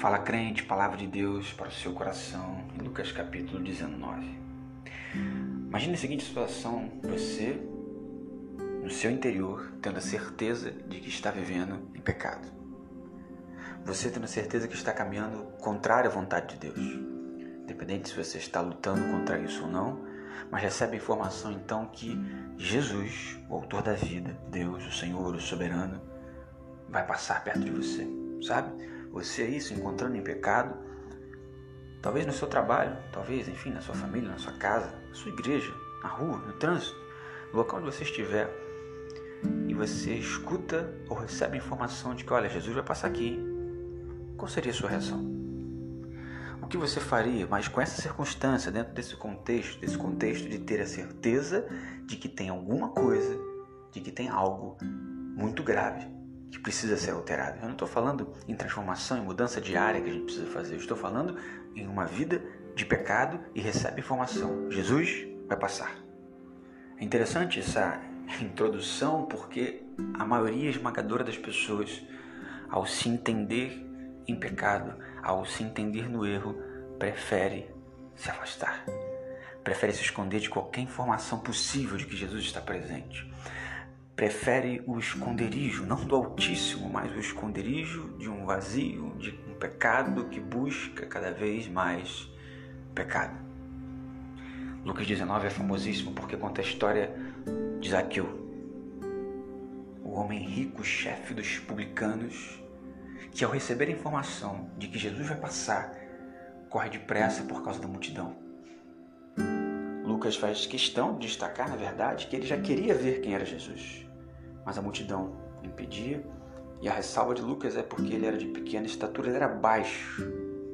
Fala crente, palavra de Deus para o seu coração, em Lucas capítulo 19. Imagine a seguinte situação: você, no seu interior, tendo a certeza de que está vivendo em pecado. Você tendo a certeza que está caminhando contrário à vontade de Deus. Independente se você está lutando contra isso ou não, mas recebe a informação então que Jesus, o autor da vida, Deus, o Senhor, o soberano, vai passar perto de você, sabe? Você aí se encontrando em pecado, talvez no seu trabalho, talvez, enfim, na sua família, na sua casa, na sua igreja, na rua, no trânsito, no local onde você estiver, e você escuta ou recebe informação de que, olha, Jesus vai passar aqui, qual seria a sua reação? O que você faria, mas com essa circunstância, dentro desse contexto, desse contexto de ter a certeza de que tem alguma coisa, de que tem algo muito grave que precisa ser alterado. Eu não estou falando em transformação, em mudança diária que a gente precisa fazer. Eu estou falando em uma vida de pecado e recebe informação. Jesus vai passar. É interessante essa introdução porque a maioria esmagadora das pessoas, ao se entender em pecado, ao se entender no erro, prefere se afastar. Prefere se esconder de qualquer informação possível de que Jesus está presente prefere o esconderijo, não do Altíssimo, mas o esconderijo de um vazio, de um pecado que busca cada vez mais pecado. Lucas 19 é famosíssimo porque conta a história de Zaqueu, o homem rico, chefe dos publicanos, que ao receber a informação de que Jesus vai passar, corre depressa por causa da multidão. Lucas faz questão de destacar, na verdade, que ele já queria ver quem era Jesus mas a multidão impedia. E a ressalva de Lucas é porque ele era de pequena estatura, ele era baixo.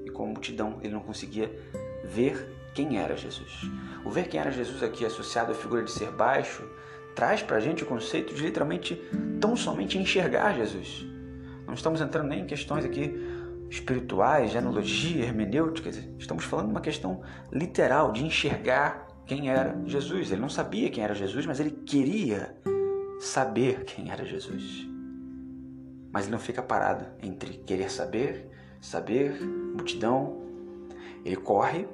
E com a multidão ele não conseguia ver quem era Jesus. O ver quem era Jesus aqui, associado à figura de ser baixo, traz para a gente o conceito de literalmente tão somente enxergar Jesus. Não estamos entrando nem em questões aqui espirituais, genealogia, hermenêutica, estamos falando de uma questão literal de enxergar quem era Jesus. Ele não sabia quem era Jesus, mas ele queria saber quem era Jesus. Mas ele não fica parado entre querer saber, saber, multidão. Ele corre,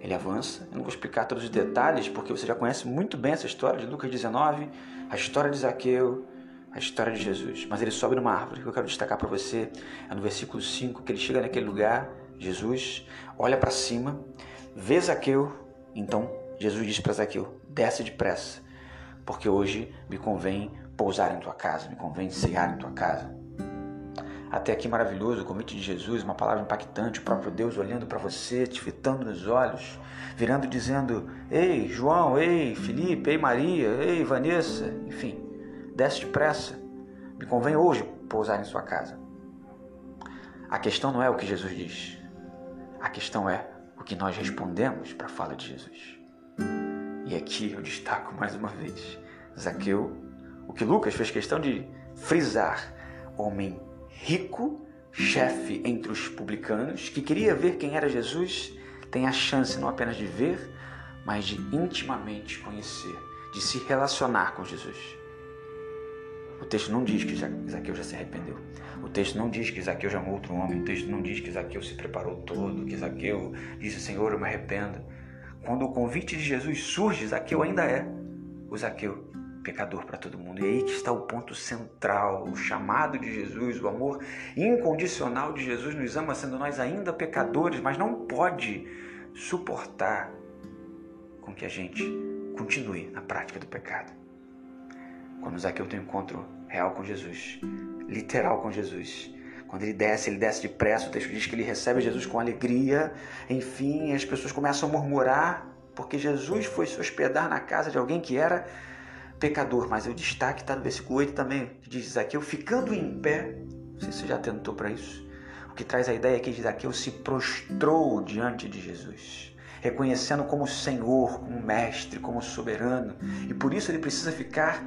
ele avança. Eu não vou explicar todos os detalhes, porque você já conhece muito bem essa história de Lucas 19, a história de Zaqueu, a história de Jesus. Mas ele sobe numa árvore. O que eu quero destacar para você é no versículo 5, que ele chega naquele lugar, Jesus olha para cima, vê Zaqueu, então Jesus diz para Zaqueu: desce depressa, porque hoje me convém pousar em tua casa, me convém cear em tua casa. Até aqui maravilhoso o convite de Jesus, uma palavra impactante, o próprio Deus olhando para você, te fitando nos olhos, virando dizendo: Ei, João, ei, Felipe, ei, Maria, ei, Vanessa, enfim, desce depressa, me convém hoje pousar em sua casa. A questão não é o que Jesus diz, a questão é o que nós respondemos para a fala de Jesus. E aqui eu destaco mais uma vez Zaqueu, o que Lucas fez questão de frisar: homem rico, chefe entre os publicanos, que queria ver quem era Jesus, tem a chance não apenas de ver, mas de intimamente conhecer, de se relacionar com Jesus. O texto não diz que Zaqueu já se arrependeu. O texto não diz que Zaqueu já amou outro homem. O texto não diz que Zaqueu se preparou todo, que Zaqueu disse: Senhor, eu me arrependo. Quando o convite de Jesus surge, Zaqueu ainda é o Zaqueu, pecador para todo mundo. E aí que está o ponto central, o chamado de Jesus, o amor incondicional de Jesus nos ama sendo nós ainda pecadores, mas não pode suportar com que a gente continue na prática do pecado. Quando Zaqueu tem um encontro real com Jesus, literal com Jesus, quando ele desce, ele desce depressa. O texto diz que ele recebe Jesus com alegria. Enfim, as pessoas começam a murmurar porque Jesus foi se hospedar na casa de alguém que era pecador. Mas o destaque está no versículo 8 também, que diz Zaqueu, ficando em pé. Não sei se você já tentou para isso. O que traz a ideia aqui de Zaqueu se prostrou diante de Jesus reconhecendo como Senhor, como Mestre, como Soberano. E por isso ele precisa ficar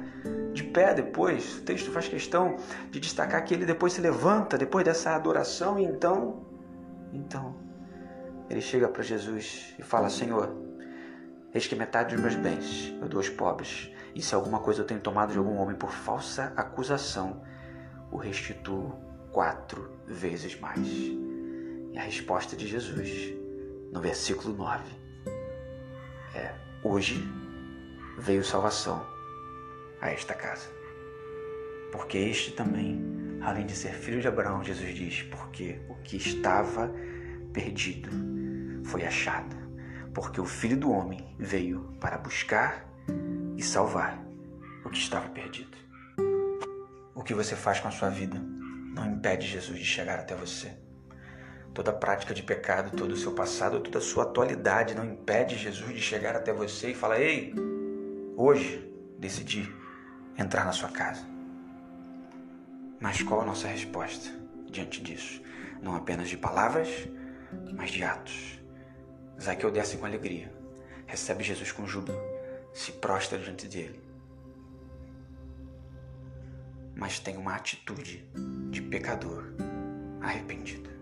de pé depois. O texto faz questão de destacar que ele depois se levanta depois dessa adoração e então, então ele chega para Jesus e fala: Senhor, eis que metade dos meus bens eu dou aos pobres. E se alguma coisa eu tenho tomado de algum homem por falsa acusação, o restituo quatro vezes mais. E a resposta de Jesus, no versículo 9, é: Hoje veio salvação a esta casa. Porque este também, além de ser filho de Abraão, Jesus diz, porque o que estava perdido foi achado. Porque o filho do homem veio para buscar e salvar o que estava perdido. O que você faz com a sua vida não impede Jesus de chegar até você. Toda prática de pecado, todo o seu passado, toda a sua atualidade não impede Jesus de chegar até você e falar: Ei, hoje decidi entrar na sua casa. Mas qual a nossa resposta diante disso? Não apenas de palavras, mas de atos. Zaqueu desce com alegria, recebe Jesus com júbilo, se prostra diante dele. Mas tem uma atitude de pecador arrependido.